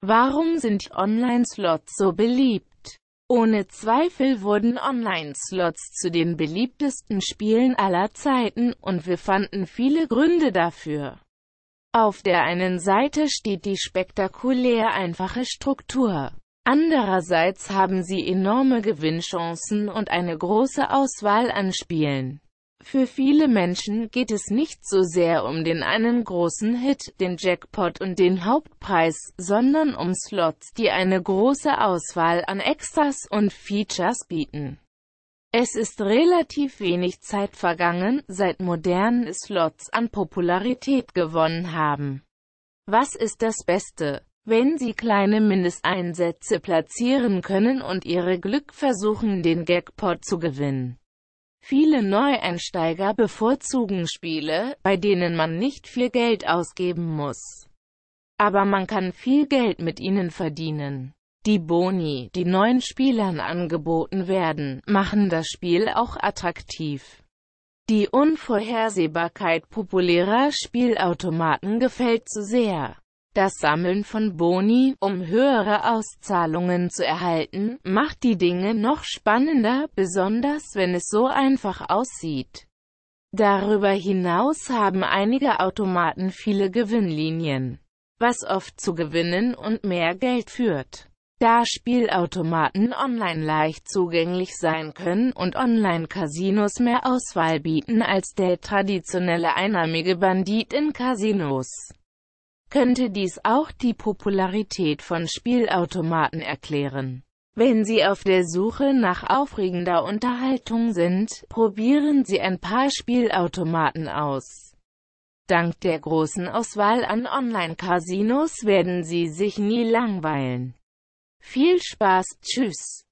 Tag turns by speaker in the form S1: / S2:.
S1: Warum sind Online-Slots so beliebt? Ohne Zweifel wurden Online-Slots zu den beliebtesten Spielen aller Zeiten, und wir fanden viele Gründe dafür. Auf der einen Seite steht die spektakulär einfache Struktur. Andererseits haben sie enorme Gewinnchancen und eine große Auswahl an Spielen. Für viele Menschen geht es nicht so sehr um den einen großen Hit, den Jackpot und den Hauptpreis, sondern um Slots, die eine große Auswahl an Extras und Features bieten. Es ist relativ wenig Zeit vergangen, seit moderne Slots an Popularität gewonnen haben. Was ist das Beste? Wenn Sie kleine Mindesteinsätze platzieren können und Ihre Glück versuchen, den Jackpot zu gewinnen. Viele Neueinsteiger bevorzugen Spiele, bei denen man nicht viel Geld ausgeben muss. Aber man kann viel Geld mit ihnen verdienen. Die Boni, die neuen Spielern angeboten werden, machen das Spiel auch attraktiv. Die Unvorhersehbarkeit populärer Spielautomaten gefällt zu sehr. Das Sammeln von Boni, um höhere Auszahlungen zu erhalten, macht die Dinge noch spannender, besonders wenn es so einfach aussieht. Darüber hinaus haben einige Automaten viele Gewinnlinien, was oft zu Gewinnen und mehr Geld führt. Da Spielautomaten online leicht zugänglich sein können und Online-Casinos mehr Auswahl bieten als der traditionelle einarmige Bandit in Casinos könnte dies auch die Popularität von Spielautomaten erklären. Wenn Sie auf der Suche nach aufregender Unterhaltung sind, probieren Sie ein paar Spielautomaten aus. Dank der großen Auswahl an Online-Casinos werden Sie sich nie langweilen. Viel Spaß, tschüss.